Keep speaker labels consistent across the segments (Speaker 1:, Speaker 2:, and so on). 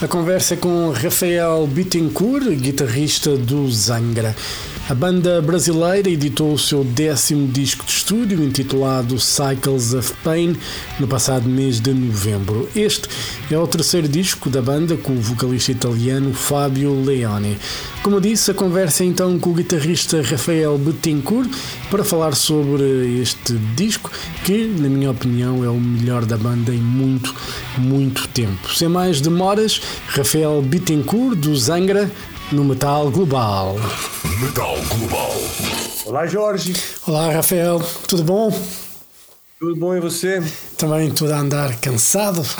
Speaker 1: a conversa é com Rafael Bittencourt, guitarrista do Zangra. A banda brasileira editou o seu décimo disco de estúdio, intitulado Cycles of Pain, no passado mês de novembro. Este é o terceiro disco da banda com o vocalista italiano Fabio Leone. Como disse, a conversa é então com o guitarrista Rafael Bittencourt para falar sobre este disco, que, na minha opinião, é o melhor da banda em muito, muito tempo. Sem mais demoras, Rafael Bittencourt, do Zangra, no Metal Global.
Speaker 2: Metal Global.
Speaker 3: Olá, Jorge.
Speaker 1: Olá, Rafael, tudo bom?
Speaker 3: Tudo bom e você?
Speaker 1: Também tudo a andar cansado.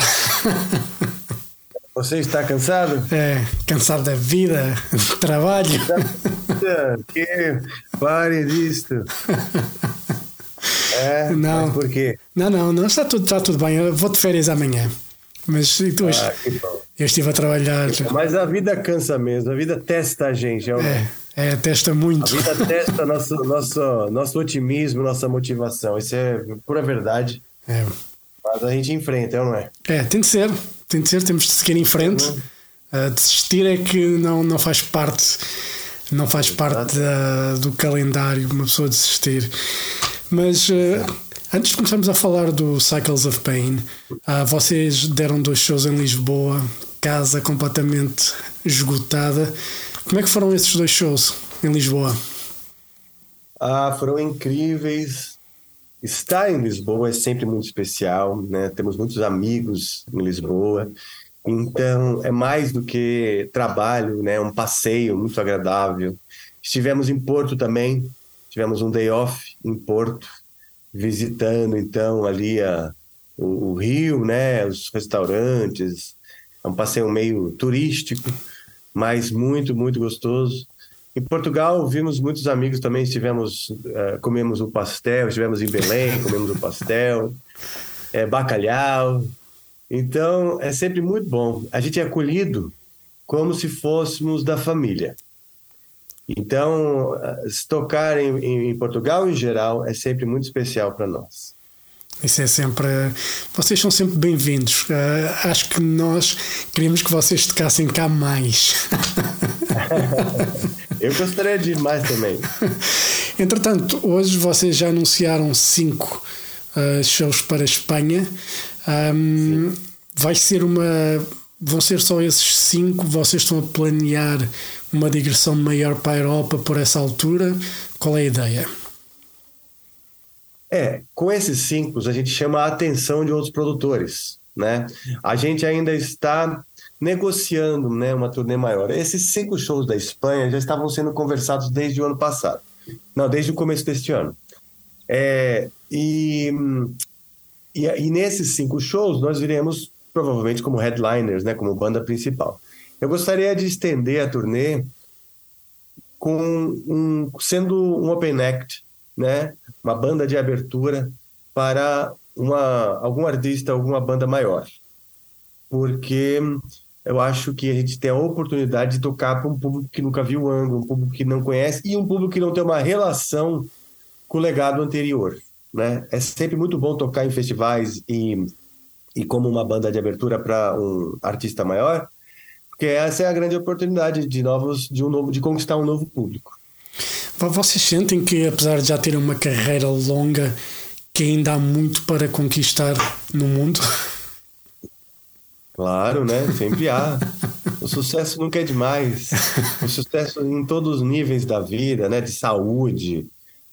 Speaker 3: Você está cansado?
Speaker 1: É, cansado da vida, do trabalho.
Speaker 3: Que pare disto. É,
Speaker 1: Não.
Speaker 3: mas por quê?
Speaker 1: Não, não, não, está tudo, está tudo bem. Eu vou de férias amanhã. Mas e tu,
Speaker 3: Ah,
Speaker 1: eu estive a trabalhar.
Speaker 3: Mas a vida cansa mesmo, a vida testa a gente. É, uma-
Speaker 1: É, é, testa muito.
Speaker 3: A vida testa nosso, nosso, nosso otimismo, nossa motivação. Isso é pura verdade.
Speaker 1: É,
Speaker 3: Mas a gente enfrenta, é ou não é?
Speaker 1: é, tem de ser, tem de ser, temos de seguir em frente. Ah, desistir é que não, não faz parte, não faz parte da- do calendário uma pessoa desistir. Mas ah, antes de começarmos a falar do Cycles of Pain, ah, vocês deram dois shows em Lisboa, casa completamente esgotada. Como é que foram esses dois shows em Lisboa?
Speaker 3: Ah, foram incríveis. Estar em Lisboa é sempre muito especial, né? Temos muitos amigos em Lisboa. Então, é mais do que trabalho, né? Um passeio muito agradável. Estivemos em Porto também. Tivemos um day off em Porto, visitando então ali a, o, o Rio, né? Os restaurantes. É um passeio meio turístico, mas muito, muito gostoso. Em Portugal, vimos muitos amigos também. Estivemos, eh, comemos o pastel, estivemos em Belém, comemos o pastel, eh, bacalhau. Então, é sempre muito bom. A gente é acolhido como se fôssemos da família. Então, eh, se tocar em, em Portugal em geral é sempre muito especial para nós.
Speaker 1: Isso é sempre. Vocês são sempre bem-vindos. Ah, acho que nós queríamos que vocês tocassem cá mais.
Speaker 3: Eu gostaria de ir mais também.
Speaker 1: Entretanto, hoje vocês já anunciaram cinco ah, shows para a Espanha. Ahm, vai ser uma. Vão ser só esses cinco? Vocês estão a planear uma digressão maior para a Europa por essa altura? Qual é a ideia?
Speaker 3: É, com esses cinco a gente chama a atenção de outros produtores, né? A gente ainda está negociando, né, uma turnê maior. Esses cinco shows da Espanha já estavam sendo conversados desde o ano passado, não, desde o começo deste ano. É, e, e, e nesses cinco shows nós iremos provavelmente como headliners, né, como banda principal. Eu gostaria de estender a turnê com um, sendo um open act, né? Uma banda de abertura para uma, algum artista, alguma banda maior. Porque eu acho que a gente tem a oportunidade de tocar para um público que nunca viu o ângulo, um público que não conhece e um público que não tem uma relação com o legado anterior, né? É sempre muito bom tocar em festivais e, e como uma banda de abertura para um artista maior, porque essa é a grande oportunidade de novos de um novo de conquistar um novo público.
Speaker 1: Vocês sentem que, apesar de já terem uma carreira longa, que ainda há muito para conquistar no mundo?
Speaker 3: Claro, né? Sempre há. O sucesso nunca é demais. O sucesso em todos os níveis da vida, né? De saúde,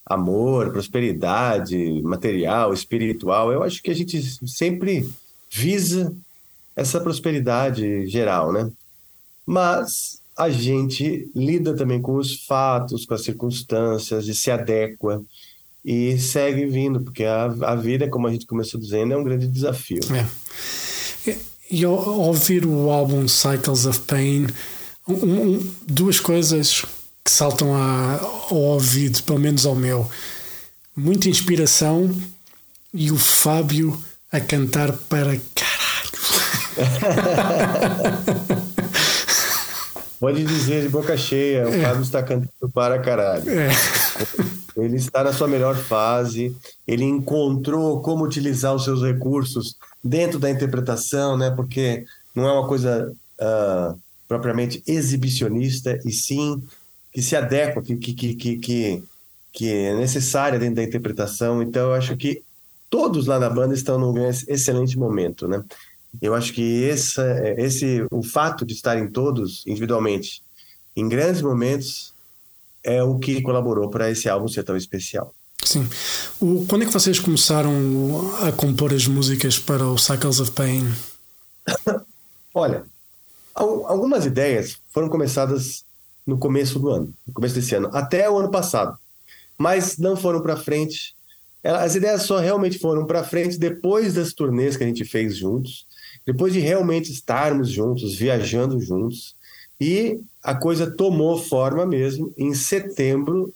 Speaker 3: amor, prosperidade, material, espiritual. Eu acho que a gente sempre visa essa prosperidade geral, né? Mas a gente lida também com os fatos, com as circunstâncias e se adequa e segue vindo, porque a, a vida, como a gente começou dizendo, é um grande desafio.
Speaker 1: É. E ao ouvir o álbum Cycles of Pain, um- um- duas coisas que saltam a- ao ouvido, pelo menos ao meu. Muita inspiração e o Fábio a cantar para caralho.
Speaker 3: Pode dizer de boca cheia, o é. Fábio está cantando para caralho. É. Ele está na sua melhor fase, ele encontrou como utilizar os seus recursos dentro da interpretação, né? Porque não é uma coisa uh, propriamente exibicionista, e sim que se adequa, que, que, que, que, que é necessária dentro da interpretação. Então, eu acho que todos lá na banda estão num excelente momento, né? Eu acho que esse, esse, o fato de estarem todos individualmente em grandes momentos é o que colaborou para esse álbum ser tão especial.
Speaker 1: Sim. O, quando é que vocês começaram a compor as músicas para o Cycles of Pain?
Speaker 3: Olha, algumas ideias foram começadas no começo do ano, no começo desse ano, até o ano passado, mas não foram para frente. As ideias só realmente foram para frente depois das turnês que a gente fez juntos depois de realmente estarmos juntos, viajando juntos, e a coisa tomou forma mesmo em setembro,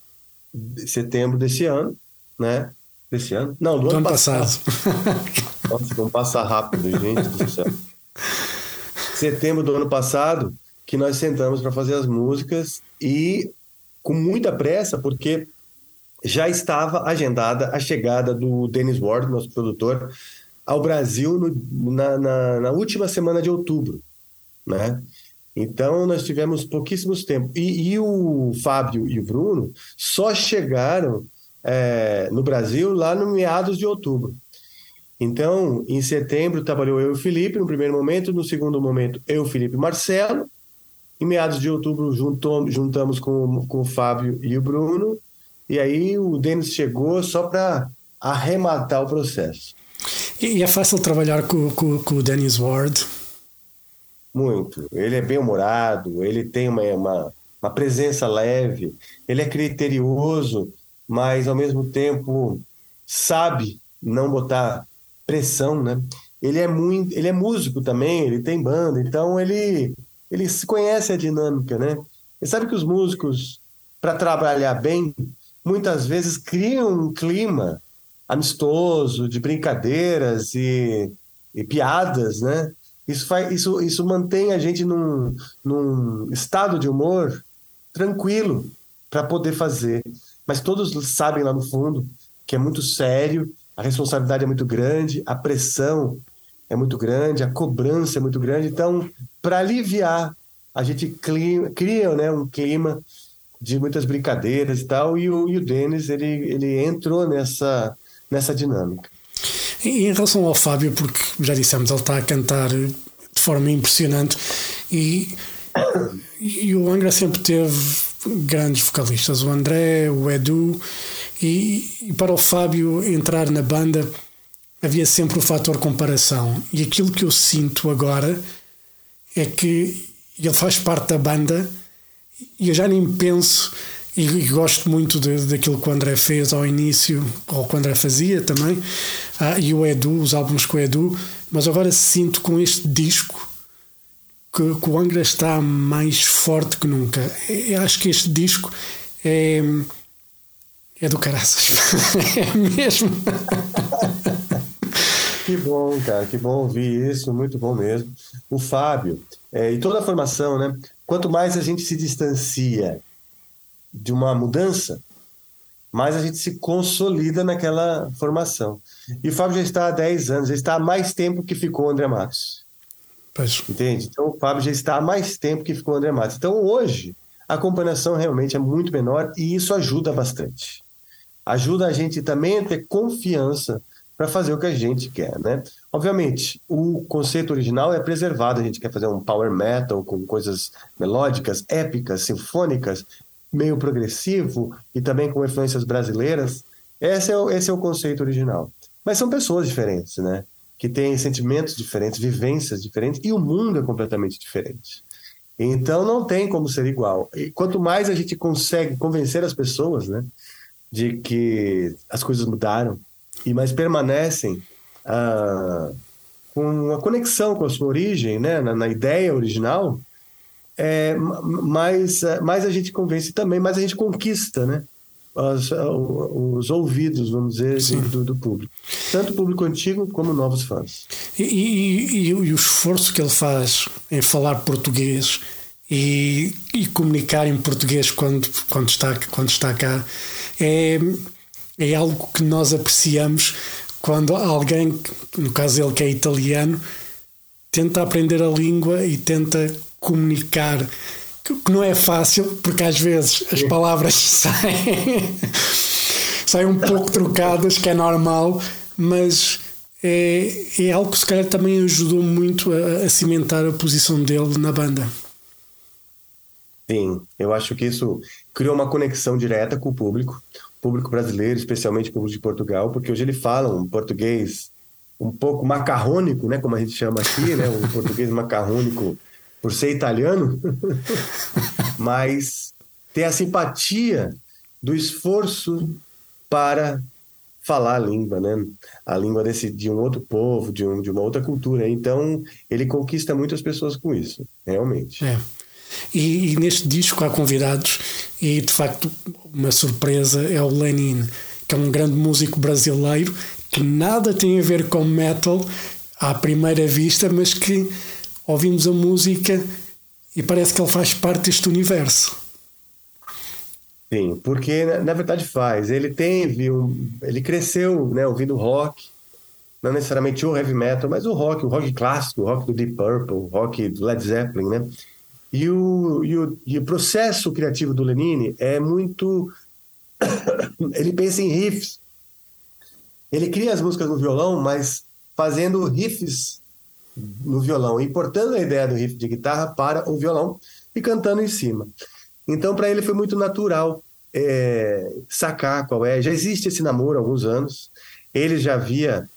Speaker 3: setembro desse ano, né? Desse ano? Não, do, do ano, passado. passado. Nossa, vamos passar rápido, gente do céu. Setembro do ano passado, que nós sentamos para fazer as músicas e com muita pressa, porque já estava agendada a chegada do Dennis Ward, nosso produtor, ao Brasil no, na, na, na, última semana de outubro, né? Então nós tivemos pouquíssimos tempos e, e o Fábio e o Bruno só chegaram é, no Brasil lá no meados de outubro. Então, em setembro trabalhou eu e o Felipe no primeiro momento, no segundo momento eu, Felipe e Marcelo. Em meados de outubro juntou, juntamos com, com o Fábio e o Bruno. E aí o Denis chegou só para arrematar o processo.
Speaker 1: E é fácil trabalhar com, com, com o Dennis Ward?
Speaker 3: Muito. Ele é bem humorado, ele tem uma, uma, uma presença leve, ele é criterioso, mas ao mesmo tempo sabe não botar pressão, né? Ele é muito, ele é músico também, ele tem banda, então ele ele se conhece a dinâmica, né? Ele sabe que os músicos para trabalhar bem muitas vezes criam um clima amistoso, de brincadeiras e, e piadas, né? Isso, faz, isso, isso mantém a gente num, num estado de humor tranquilo para poder fazer. Mas todos sabem lá no fundo que é muito sério, a responsabilidade é muito grande, a pressão é muito grande, a cobrança é muito grande. Então, para aliviar, a gente cria, cria né, um clima de muitas brincadeiras e tal. E o, e o Denis, ele, ele entrou nessa, nessa dinâmica.
Speaker 1: Em relação ao Fábio, porque já dissemos, ele está a cantar de forma impressionante e, e o Angra sempre teve grandes vocalistas, o André, o Edu, e, e para o Fábio entrar na banda havia sempre o fator comparação. E aquilo que eu sinto agora é que ele faz parte da banda e eu já nem penso e, e gosto muito de, daquilo que o André fez ao início, ou que o André fazia também, ah, e o Edu, os álbuns com o Edu, mas agora sinto com este disco que, que o Angra está mais forte que nunca. Eu acho que este disco é, é do caraças. é mesmo.
Speaker 3: Que bom, cara, que bom ouvir isso, muito bom mesmo. O Fábio, é, e toda a formação, né? Quanto mais a gente se distancia de uma mudança, mais a gente se consolida naquela formação. E o Fábio já está há 10 anos, já está há mais tempo que ficou o André Matos. Pois. Entende? Então o Fábio já está há mais tempo que ficou o André Matos. Então hoje a acompanhação realmente é muito menor e isso ajuda bastante. Ajuda a gente também a ter confiança para fazer o que a gente quer, né? Obviamente, o conceito original é preservado, a gente quer fazer um power metal com coisas melódicas, épicas, sinfônicas, meio progressivo e também com influências brasileiras. Esse é o, esse é o conceito original. Mas são pessoas diferentes, né? Que têm sentimentos diferentes, vivências diferentes e o mundo é completamente diferente. Então não tem como ser igual. E quanto mais a gente consegue convencer as pessoas, né, de que as coisas mudaram e mais permanecem ah, com uma conexão com a sua origem, né, na, na ideia original, é, mais, é, mais a gente convence também, mais a gente conquista, né? Os, os ouvidos, vamos dizer, do, do, público. Tanto o público antigo como novos fãs.
Speaker 1: E, e, e, e, o esforço que ele faz em falar português e, e comunicar em português quando, quando, está, quando está cá é, é algo que nós apreciamos quando alguém, no caso ele que é italiano, tenta aprender a língua e tenta comunicar, que não é fácil, porque às vezes as palavras saem, saem um pouco trocadas, que é normal, mas é, é algo que se calhar também ajudou muito a, a cimentar a posição dele na banda.
Speaker 3: Sim, eu acho que isso criou uma conexão direta com o público, público brasileiro, especialmente o público de Portugal, porque hoje ele fala um português um pouco macarrônico, né, como a gente chama aqui, né, um português macarrônico por ser italiano, mas ter a simpatia do esforço para falar a língua, né? A língua desse, de um outro povo, de, um, de uma outra cultura. Então, ele conquista muitas pessoas com isso, realmente.
Speaker 1: É. E, e, neste disco há convidados, e de facto, uma surpresa é o Lenin, que é um grande músico brasileiro que nada tem a ver com metal à primeira vista, mas que ouvimos a música e parece que ele faz parte deste universo.
Speaker 3: Sim, porque na verdade faz. Ele teve, um, ele cresceu, né, ouvindo rock, não necessariamente o heavy metal, mas o rock, o rock clássico, o rock do Deep Purple, o rock do Led Zeppelin, né? E o, e o, e o processo criativo do Lenine é muito. ele pensa em riffs. Ele cria as músicas no violão, mas fazendo riffs no violão, importando a ideia do riff de guitarra para o violão e cantando em cima. Então, para ele foi muito natural é, sacar qual é. Já existe esse namoro há alguns anos. Ele já havia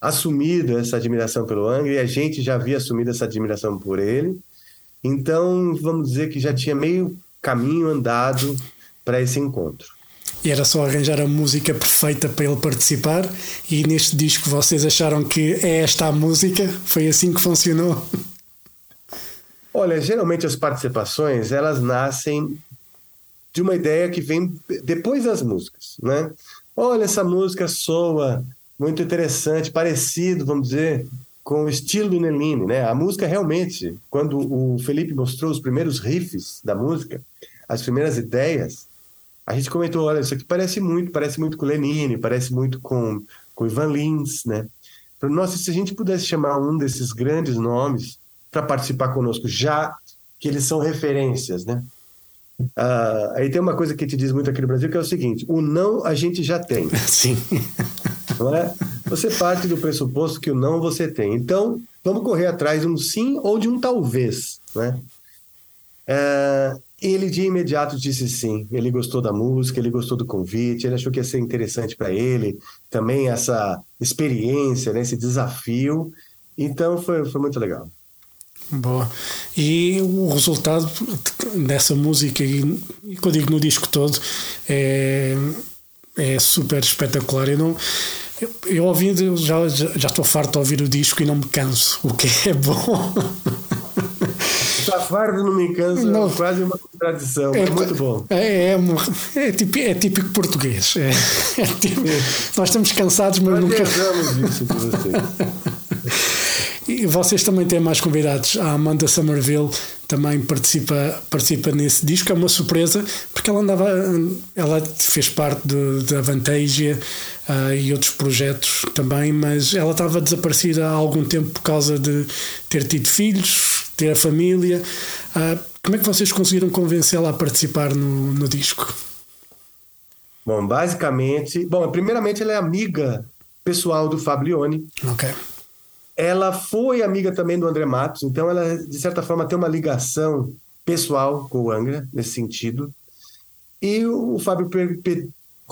Speaker 3: assumido essa admiração pelo Angra e a gente já havia assumido essa admiração por ele. Então, vamos dizer que já tinha meio caminho andado para esse encontro.
Speaker 1: E era só arranjar a música perfeita para ele participar. E neste disco vocês acharam que é esta a música? Foi assim que funcionou?
Speaker 3: Olha, geralmente as participações elas nascem de uma ideia que vem depois das músicas, né? Olha, essa música soa muito interessante, parecido, vamos dizer, com o estilo do Neline, né? A música realmente, quando o Felipe mostrou os primeiros riffs da música, as primeiras ideias, a gente comentou, olha, isso aqui parece muito, parece muito com o Lenine, parece muito com, com o Ivan Lins, né? Nossa, se a gente pudesse chamar um desses grandes nomes para participar conosco, já que eles são referências, né? Uh, aí tem uma coisa que te diz muito aqui no Brasil que é o seguinte: o não a gente já tem.
Speaker 1: Sim.
Speaker 3: Não é? Você parte do pressuposto que o não você tem. Então, vamos correr atrás de um sim ou de um talvez. Né? Uh, ele de imediato disse sim. Ele gostou da música, ele gostou do convite, ele achou que ia ser interessante para ele, também essa experiência, né, esse desafio. Então foi, foi muito legal.
Speaker 1: Boa. E o resultado dessa música, e, eu digo no disco todo, é, é super espetacular. Eu não. Eu, eu ouvi, já, já, já estou farto de ouvir o disco e não me canso, o que é bom.
Speaker 3: Está farto não me cansa, não, é quase uma contradição. É, é muito bom.
Speaker 1: É, é, é, típico, é típico português. É, é típico, nós estamos cansados, mas
Speaker 3: nós
Speaker 1: nunca.
Speaker 3: isso de vocês.
Speaker 1: E vocês também têm mais convidados. A Amanda Somerville também participa, participa nesse disco. É uma surpresa porque ela andava, ela fez parte da Vantasia uh, e outros projetos também, mas ela estava desaparecida há algum tempo por causa de ter tido filhos, ter a família. Uh, como é que vocês conseguiram convencê-la a participar no, no disco?
Speaker 3: Bom, basicamente, bom, primeiramente ela é amiga pessoal do Fablione.
Speaker 1: Ok.
Speaker 3: Ela foi amiga também do André Matos, então ela, de certa forma, tem uma ligação pessoal com o Angra, nesse sentido. E o, o Fábio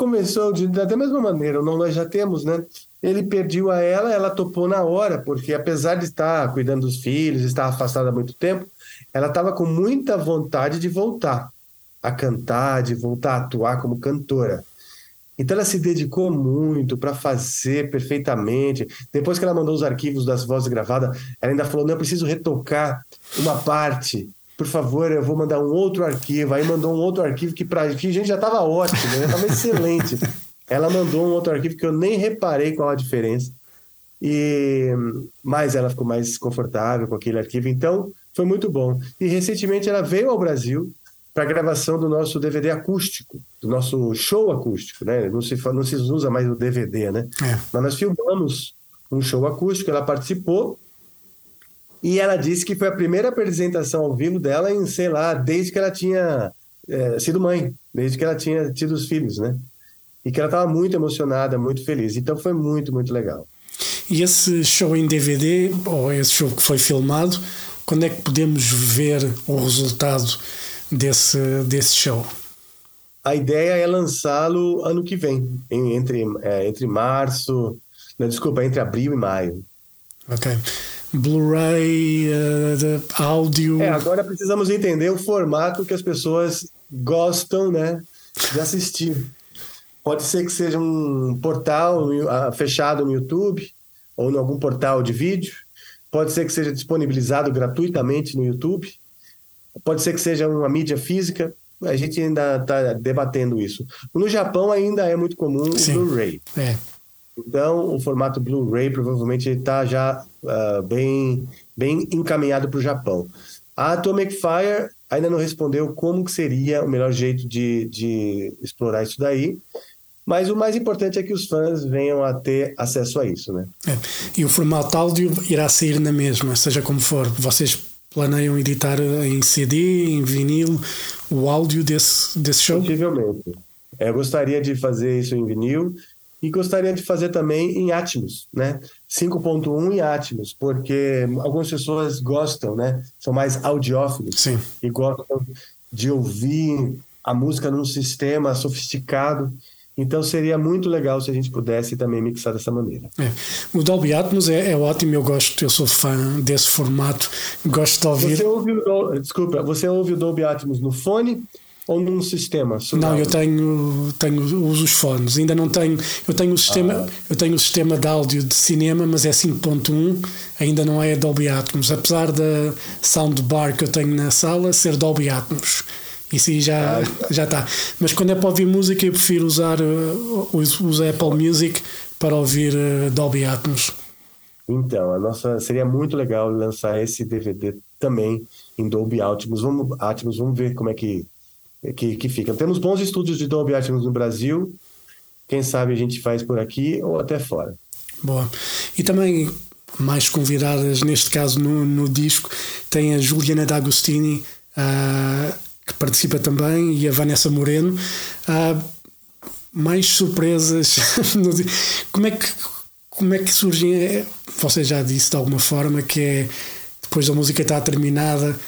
Speaker 3: começou de, da mesma maneira, não, nós já temos, né? Ele pediu a ela, ela topou na hora, porque apesar de estar cuidando dos filhos, estar afastada há muito tempo, ela estava com muita vontade de voltar a cantar, de voltar a atuar como cantora. Então ela se dedicou muito para fazer perfeitamente. Depois que ela mandou os arquivos das vozes gravadas, ela ainda falou: não, eu preciso retocar uma parte. Por favor, eu vou mandar um outro arquivo. Aí mandou um outro arquivo que para a gente já estava ótimo, já estava excelente. Ela mandou um outro arquivo que eu nem reparei qual a diferença. E mas ela ficou mais confortável com aquele arquivo. Então Foi muito bom. E recentemente ela veio ao Brasil para gravação do nosso DVD acústico, do nosso show acústico, né? Não se, não se usa mais o DVD, né?
Speaker 1: É.
Speaker 3: Mas nós filmamos um show acústico, ela participou e ela disse que foi a primeira apresentação ao vivo dela em, sei lá, desde que ela tinha é, sido mãe, desde que ela tinha tido os filhos, né? E que ela estava muito emocionada, muito feliz. Então foi muito, muito legal.
Speaker 1: E esse show em DVD, ou esse show que foi filmado, quando é que podemos ver o resultado desse, desse show?
Speaker 3: A ideia é lançá-lo ano que vem, em, entre, é, entre março, não, desculpa, entre abril e maio.
Speaker 1: Ok. Blu-ray, uh, áudio.
Speaker 3: É, agora precisamos entender o formato que as pessoas gostam, né, de assistir. Pode ser que seja um portal fechado no YouTube ou em algum portal de vídeo. Pode ser que seja disponibilizado gratuitamente no YouTube. Pode ser que seja uma mídia física. A gente ainda está debatendo isso. No Japão ainda é muito comum o Blu-ray.
Speaker 1: É.
Speaker 3: Então, o formato Blu-ray provavelmente está já uh, bem, bem encaminhado para o Japão. A Atomic Fire ainda não respondeu como que seria o melhor jeito de, de explorar isso daí. Mas o mais importante é que os fãs venham a ter acesso a isso, né?
Speaker 1: É. E o formato áudio irá sair na mesma, seja como for. Vocês planeiam editar em CD, em vinil, o áudio desse, desse show?
Speaker 3: Possivelmente. É, eu gostaria de fazer isso em vinil e gostaria de fazer também em Atmos, né? 5.1 em Atmos, porque algumas pessoas gostam, né? São mais audiófilos
Speaker 1: Sim.
Speaker 3: e gostam de ouvir a música num sistema sofisticado. Então seria muito legal se a gente pudesse também mixar dessa maneira.
Speaker 1: É. O Dolby Atmos é, é, ótimo, eu gosto, eu sou fã desse formato, gosto de ouvir.
Speaker 3: Você ouve o, desculpa, você ouve o Dolby Atmos no fone ou num sistema?
Speaker 1: Não, eu tenho, tenho uso os fones. Ainda não tenho. Eu tenho o sistema, ah. eu tenho o sistema de áudio de cinema, mas é 5.1, ainda não é Dolby Atmos, apesar da soundbar que eu tenho na sala ser Dolby Atmos. Isso aí já, ah, já está. Mas quando é para ouvir música, eu prefiro usar uh, os Apple Music para ouvir uh, Dolby Atmos.
Speaker 3: Então, a nossa seria muito legal lançar esse DVD também em Dolby Atmos. Vamos, Atmos, vamos ver como é que, que, que fica. Temos bons estúdios de Dolby Atmos no Brasil. Quem sabe a gente faz por aqui ou até fora.
Speaker 1: Boa. E também mais convidadas, neste caso no, no disco, tem a Juliana D'Agostini. Uh, que participa também, e a Vanessa Moreno. Há mais surpresas. como, é que, como é que surgem? É, você já disse de alguma forma que é depois da música estar terminada,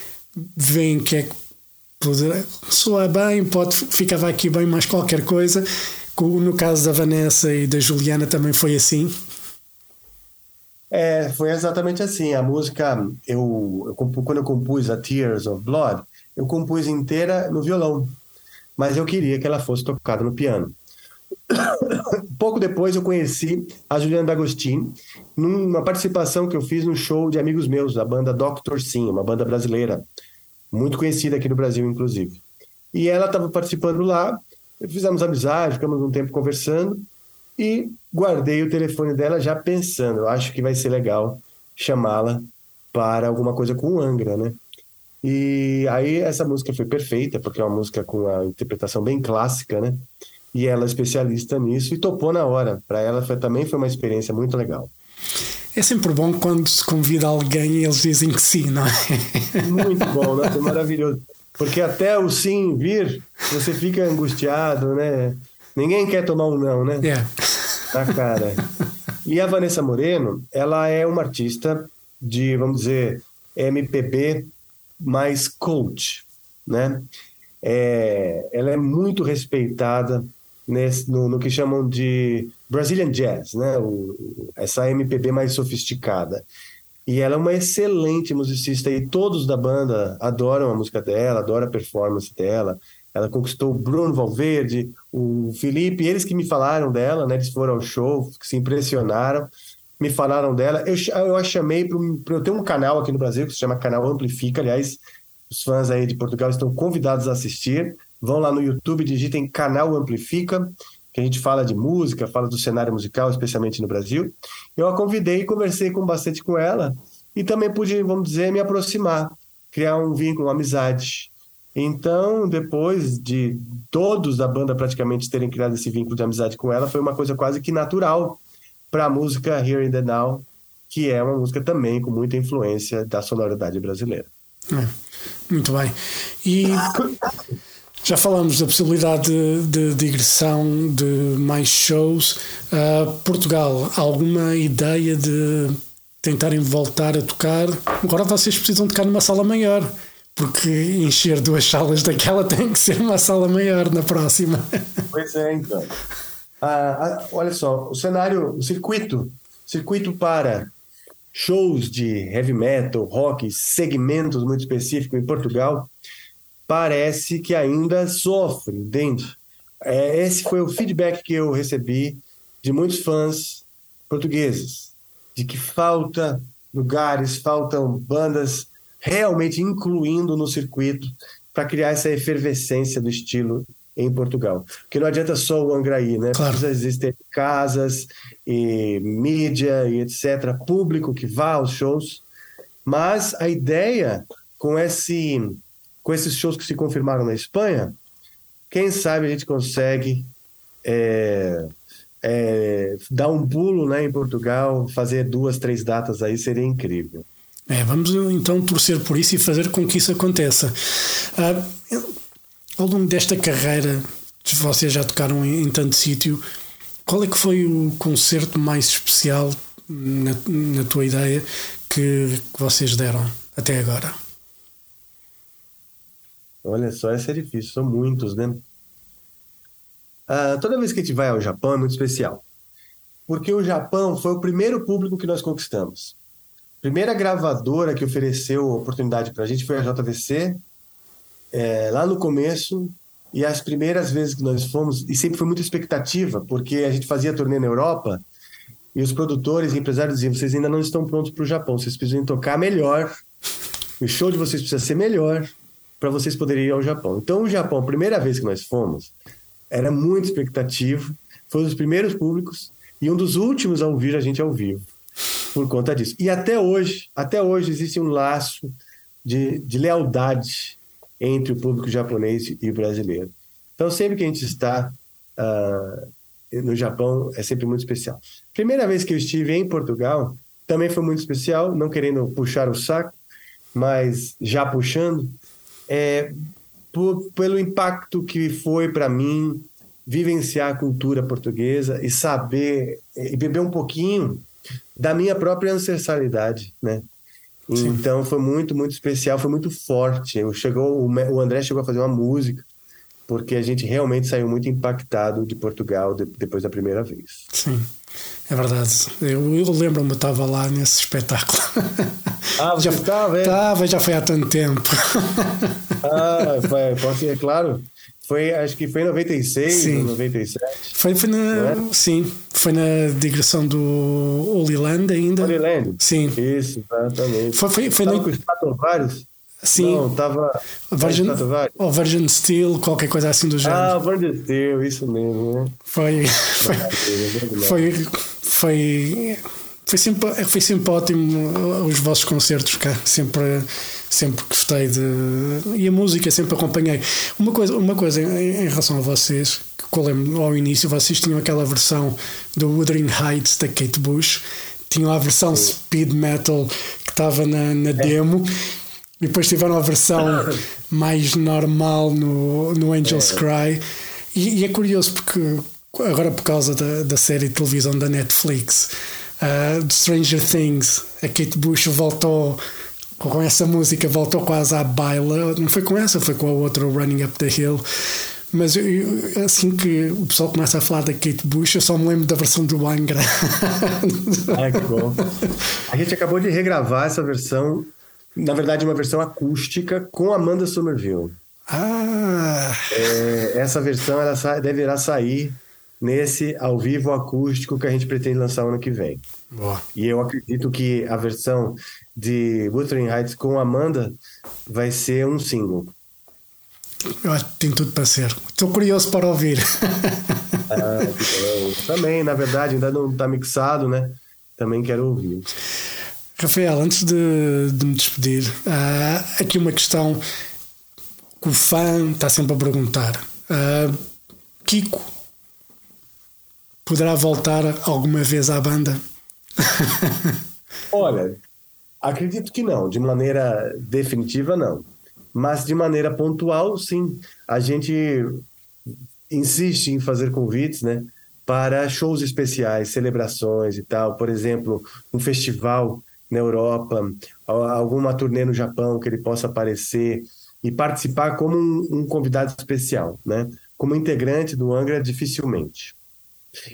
Speaker 1: vem que é que soa bem, pode ficava aqui bem mais qualquer coisa. No caso da Vanessa e da Juliana também foi assim.
Speaker 3: É, foi exatamente assim. A música, eu, eu, quando eu compus a Tears of Blood, eu compus inteira no violão, mas eu queria que ela fosse tocada no piano. Pouco depois eu conheci a Juliana D'Agostini numa participação que eu fiz no show de amigos meus, da banda Doctor Sim, uma banda brasileira, muito conhecida aqui no Brasil, inclusive. E ela estava participando lá, fizemos amizade, ficamos um tempo conversando e guardei o telefone dela já pensando, eu acho que vai ser legal chamá-la para alguma coisa com o Angra, né? E aí essa música foi perfeita, porque é uma música com a interpretação bem clássica, né? E ela é especialista nisso e topou na hora. Para ela foi, também foi uma experiência muito legal.
Speaker 1: É sempre bom quando se convida alguém e eles dizem que sim, não é?
Speaker 3: Muito bom, né? É maravilhoso. Porque até o sim vir, você fica angustiado, né? Ninguém quer tomar um não, né?
Speaker 1: Yeah.
Speaker 3: Na cara. E a Vanessa Moreno, ela é uma artista de, vamos dizer, MPB mais coach, né? É, ela é muito respeitada nesse, no, no, que chamam de Brazilian Jazz, né? O, essa MPB mais sofisticada. E ela é uma excelente musicista e todos da banda adoram a música dela, adoram a performance dela. Ela conquistou o Bruno Valverde, o Felipe, eles que me falaram dela, né? Eles foram ao show, se impressionaram me falaram dela. Eu, eu a chamei para eu ter um canal aqui no Brasil que se chama Canal Amplifica. Aliás, os fãs aí de Portugal estão convidados a assistir. Vão lá no YouTube, digitem Canal Amplifica, que a gente fala de música, fala do cenário musical, especialmente no Brasil. Eu a convidei e conversei com bastante com ela e também pude, vamos dizer, me aproximar criar um vínculo, uma amizade. Então, depois de todos da banda praticamente terem criado esse vínculo de amizade com ela, foi uma coisa quase que natural para a música Here in the Now, que é uma música também com muita influência da sonoridade brasileira.
Speaker 1: É, muito bem. E já falamos da possibilidade de, de digressão de mais shows. Uh, Portugal, alguma ideia de tentarem voltar a tocar? Agora vocês precisam tocar numa sala maior porque encher duas salas daquela tem que ser uma sala maior na próxima.
Speaker 3: Pois é, então. Ah, ah, olha só, o cenário, o circuito, circuito para shows de heavy metal, rock, segmentos muito específicos em Portugal, parece que ainda sofre, entende? É, esse foi o feedback que eu recebi de muitos fãs portugueses, de que falta lugares, faltam bandas realmente incluindo no circuito para criar essa efervescência do estilo em Portugal. Porque não adianta só o Angraí, né?
Speaker 1: Claro.
Speaker 3: Precisa existir casas e mídia e etc, público que vá aos shows. Mas a ideia com esse com esses shows que se confirmaram na Espanha, quem sabe a gente consegue é, é, dar um pulo né, em Portugal, fazer duas, três datas aí, seria incrível.
Speaker 1: É, vamos então torcer por isso e fazer com que isso aconteça. Ah, ao longo desta carreira, vocês já tocaram em, em tanto sítio, qual é que foi o concerto mais especial, na, na tua ideia, que, que vocês deram até agora?
Speaker 3: Olha só, essa é difícil, são muitos, né? Ah, toda vez que a gente vai ao Japão é muito especial. Porque o Japão foi o primeiro público que nós conquistamos. A primeira gravadora que ofereceu oportunidade para a gente foi a JVC, é, lá no começo. E as primeiras vezes que nós fomos, e sempre foi muita expectativa, porque a gente fazia turnê na Europa e os produtores e empresários diziam: vocês ainda não estão prontos para o Japão, vocês precisam tocar melhor, o show de vocês precisa ser melhor para vocês poderem ir ao Japão. Então, o Japão, a primeira vez que nós fomos, era muito expectativo, foi um dos primeiros públicos e um dos últimos a ouvir a gente ao vivo, por conta disso. E até hoje, até hoje existe um laço de, de lealdade entre o público japonês e o brasileiro. Então, sempre que a gente está uh, no Japão, é sempre muito especial. Primeira vez que eu estive em Portugal, também foi muito especial, não querendo puxar o saco, mas já puxando, é, por, pelo impacto que foi para mim vivenciar a cultura portuguesa e saber e beber um pouquinho da minha própria ancestralidade, né?
Speaker 1: Sim.
Speaker 3: Então foi muito, muito especial, foi muito forte. Eu chegou, o André chegou a fazer uma música porque a gente realmente saiu muito impactado de Portugal de, depois da primeira vez.
Speaker 1: Sim, é verdade. Eu, eu lembro-me, estava lá nesse espetáculo.
Speaker 3: Ah, você
Speaker 1: já
Speaker 3: estava, é?
Speaker 1: Estava, já foi há tanto tempo.
Speaker 3: Ah, foi, pode ser, claro. Foi, acho que foi em 96,
Speaker 1: Sim.
Speaker 3: ou 97.
Speaker 1: Foi, foi na,
Speaker 3: é?
Speaker 1: sim, foi na digressão do Holy Land ainda.
Speaker 3: Holy Land?
Speaker 1: Sim.
Speaker 3: Isso, exatamente.
Speaker 1: Foi, foi, foi no,
Speaker 3: com os Stratovarius?
Speaker 1: sim,
Speaker 3: Não, tava...
Speaker 1: Virgin, ou Virgin Steel, qualquer coisa assim do género.
Speaker 3: Ah, Van Steel, isso mesmo, né?
Speaker 1: Foi, foi, foi, foi, foi, sempre, foi sempre ótimo uh, os vossos concertos cá. Sempre, sempre gostei de. E a música sempre acompanhei. Uma coisa, uma coisa em, em relação a vocês, que eu lembro ao início, vocês tinham aquela versão do Wuthering Heights da Kate Bush, tinham a versão speed metal que estava na, na demo. E depois tiveram a versão mais normal no, no Angel's Cry. E, e é curioso porque agora por causa da, da série de televisão da Netflix, uh, de Stranger Things, a Kate Bush voltou com essa música, voltou quase à baila. Não foi com essa, foi com a outra, Running Up the Hill. Mas eu- eu- assim que o pessoal começa a falar da Kate Bush, eu só me lembro da versão do Angra.
Speaker 3: Ah, que bom. A gente acabou de regravar essa versão, na verdade, uma versão acústica com Amanda Somerville.
Speaker 1: ah,
Speaker 3: É, essa versão ela deverá sair nesse ao vivo acústico que a gente pretende lançar ano que vem.
Speaker 1: boa.
Speaker 3: E eu acredito que a versão de Wuthering Heights com Amanda vai ser um single.
Speaker 1: Eu acho que tem tudo para ser. Estou curioso para ouvir.
Speaker 3: Ah, também, na verdade, ainda não está mixado, né? Também quero ouvir.
Speaker 1: Rafael, antes de, de me despedir, há aqui uma questão que o fã está sempre a perguntar. Uh, Kiko poderá voltar alguma vez à banda?
Speaker 3: Olha, acredito que não, de maneira definitiva não. Mas de maneira pontual, sim. A gente insiste em fazer convites, né? Para shows especiais, celebrações e tal. Por exemplo, um festival na Europa, alguma turnê no Japão que ele possa aparecer e participar como um, um convidado especial, né? Como integrante do Angra, dificilmente.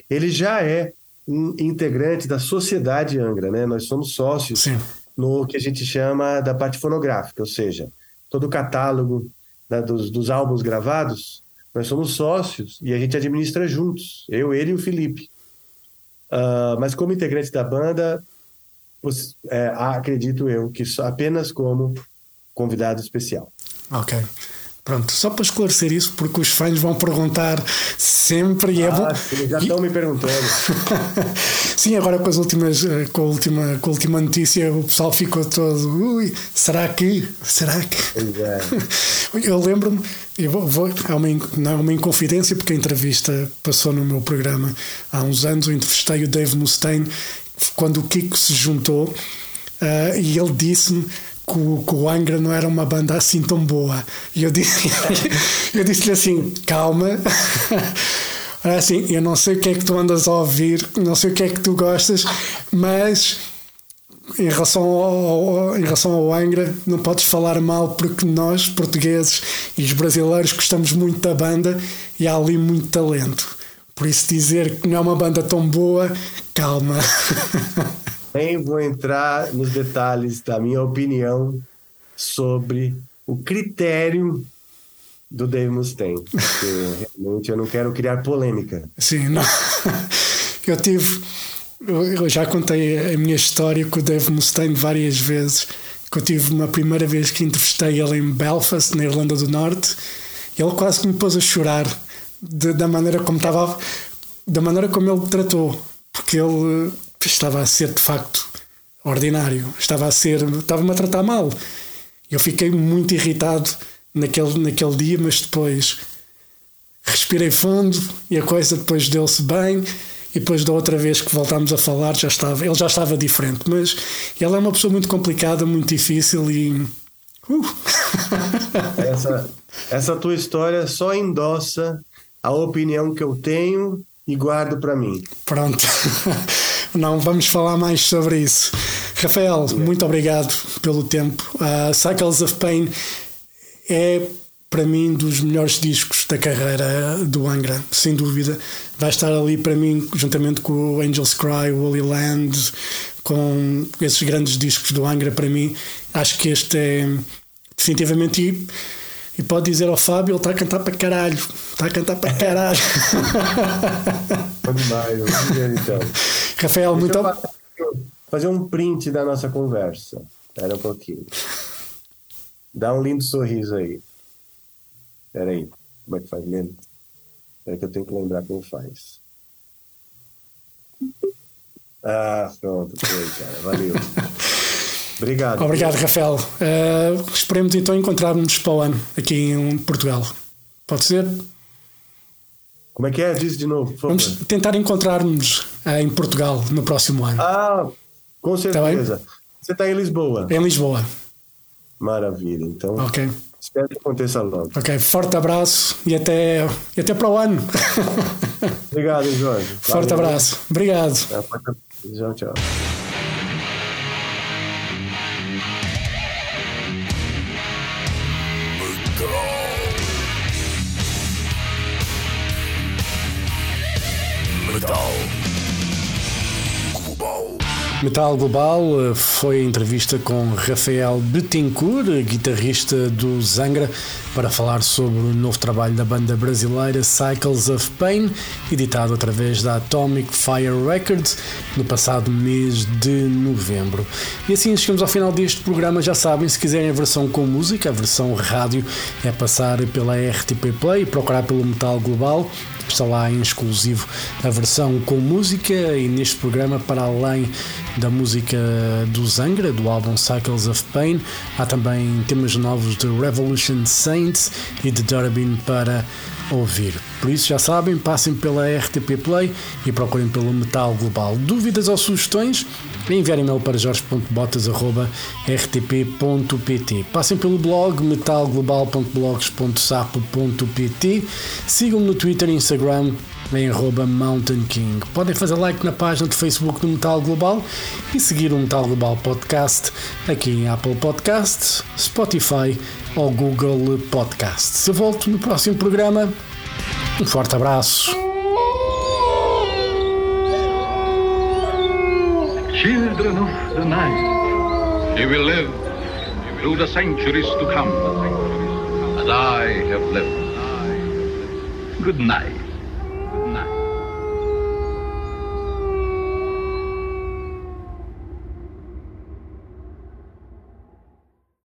Speaker 3: Ele já é um integrante da sociedade Angra, né? Nós somos sócios Sim. no que a gente chama da parte fonográfica, ou seja, todo o catálogo né, dos, dos álbuns gravados, nós somos sócios e a gente administra juntos, eu, ele e o Felipe. Uh, mas como integrante da banda, é, acredito eu que só, apenas como convidado especial.
Speaker 1: Ok. Pronto, só para esclarecer isso, porque os fãs vão perguntar sempre e é bom.
Speaker 3: Sim, já estão me perguntando.
Speaker 1: sim, agora com as últimas, eh, com a última, com a última notícia, o pessoal ficou todo. Ui, será que? Será que? É. Eu lembro-me, eu vou, vou, é uma, não é uma inconfidência, porque a entrevista passou no meu programa há uns anos. Eu entrevistei o Dave Mustaine quando o Kiko se juntou uh, e ele disse-me que o, que o Angra não era uma banda assim tão boa. E eu disse eu disse-lhe assim: calma. assim, eu não sei o que é que tu andas a ouvir, não sei o que é que tu gostas, mas em relação ao, em relação ao Angra, não podes falar mal porque nós, portugueses e os brasileiros, gostamos muito da banda e há ali muito talento. Por isso dizer que não é uma banda tão boa, calma.
Speaker 3: Nem vou entrar nos detalhes da minha opinião sobre o critério do Dave Mustaine, porque realmente eu não quero criar polêmica.
Speaker 1: Sim, não. Eu tive. Eu já contei a minha história com o Dave Mustaine várias vezes. Que eu tive uma primeira vez que entrevistei ele em Belfast, na Irlanda do Norte, ele quase que me pôs a chorar de, da maneira como estava, da maneira como ele tratou, porque ele estava a ser de facto ordinário, estava a ser, estava-me a tratar mal. Eu fiquei muito irritado naquele, naquele dia, mas depois respirei fundo e a coisa depois deu-se bem. E depois da outra vez que voltámos a falar, já estava, ele já estava diferente. Mas ele é uma pessoa muito complicada, muito difícil e. Uh.
Speaker 3: Essa, essa tua história só endossa a opinião que eu tenho e guardo para mim.
Speaker 1: Pronto. Não vamos falar mais sobre isso. Rafael, muito obrigado pelo tempo. Uh, Cycles of Pain é para mim dos melhores discos da carreira do Angra, sem dúvida. Vai estar ali para mim, juntamente com o Angels Cry, o Holy Land, com esses grandes discos do Angra, para mim, acho que este é definitivamente. E, e pode dizer ao Fábio, ele está a cantar para caralho. Está a cantar para caralho.
Speaker 3: demais, então.
Speaker 1: Rafael, Deixa
Speaker 3: muito Fazer um print da nossa conversa. Espera um pouquinho. Dá um lindo sorriso aí. Espera aí. Como é que faz mesmo? Espera que eu tenho que lembrar como faz. Ah, pronto. Foi, cara. Valeu. Obrigado.
Speaker 1: Obrigado, Rafael. Uh, esperemos então encontrar-nos para o ano aqui em Portugal. Pode ser?
Speaker 3: Como é que é? Diz de novo.
Speaker 1: Vamos tentar encontrar-nos uh, em Portugal no próximo ano.
Speaker 3: Ah, com tá certeza. Tá Você está em Lisboa?
Speaker 1: Em Lisboa.
Speaker 3: Maravilha. Então,
Speaker 1: ok.
Speaker 3: espero que aconteça logo.
Speaker 1: Ok, forte abraço e até, e até para o ano.
Speaker 3: Obrigado, Jorge.
Speaker 1: Forte Valeu. abraço. Obrigado.
Speaker 3: Tchau, tchau.
Speaker 1: Metal Global eh, foi a entrevista com Rafael Betancourt, guitarrista do Zangra, para falar sobre o novo trabalho da banda brasileira Cycles of Pain, editado através da Atomic Fire Records no passado mês de novembro. E assim chegamos ao final deste programa. Já sabem, se quiserem a versão com música, a versão rádio, é passar pela RTP Play e procurar pelo Metal Global está lá em exclusivo a versão com música e neste programa, para além da música do Zangra, do álbum Cycles of Pain, há também temas novos de Revolution Saints e de Durbin para ouvir. Por isso já sabem, passem pela RTP Play e procurem pelo Metal Global. Dúvidas ou sugestões? Enviarem e-mail para jorge.botas.rtp.pt Passem pelo blog metalglobal.blogs.sapo.pt Sigam-me no Twitter e Instagram em Mountain King. Podem fazer like na página de Facebook do Metal Global e seguir o Metal Global Podcast aqui em Apple Podcasts, Spotify ou Google Podcasts. Eu volto no próximo programa. Um forte abraço.
Speaker 4: Children of the night, you will live through the centuries to come, as I have lived. Good night.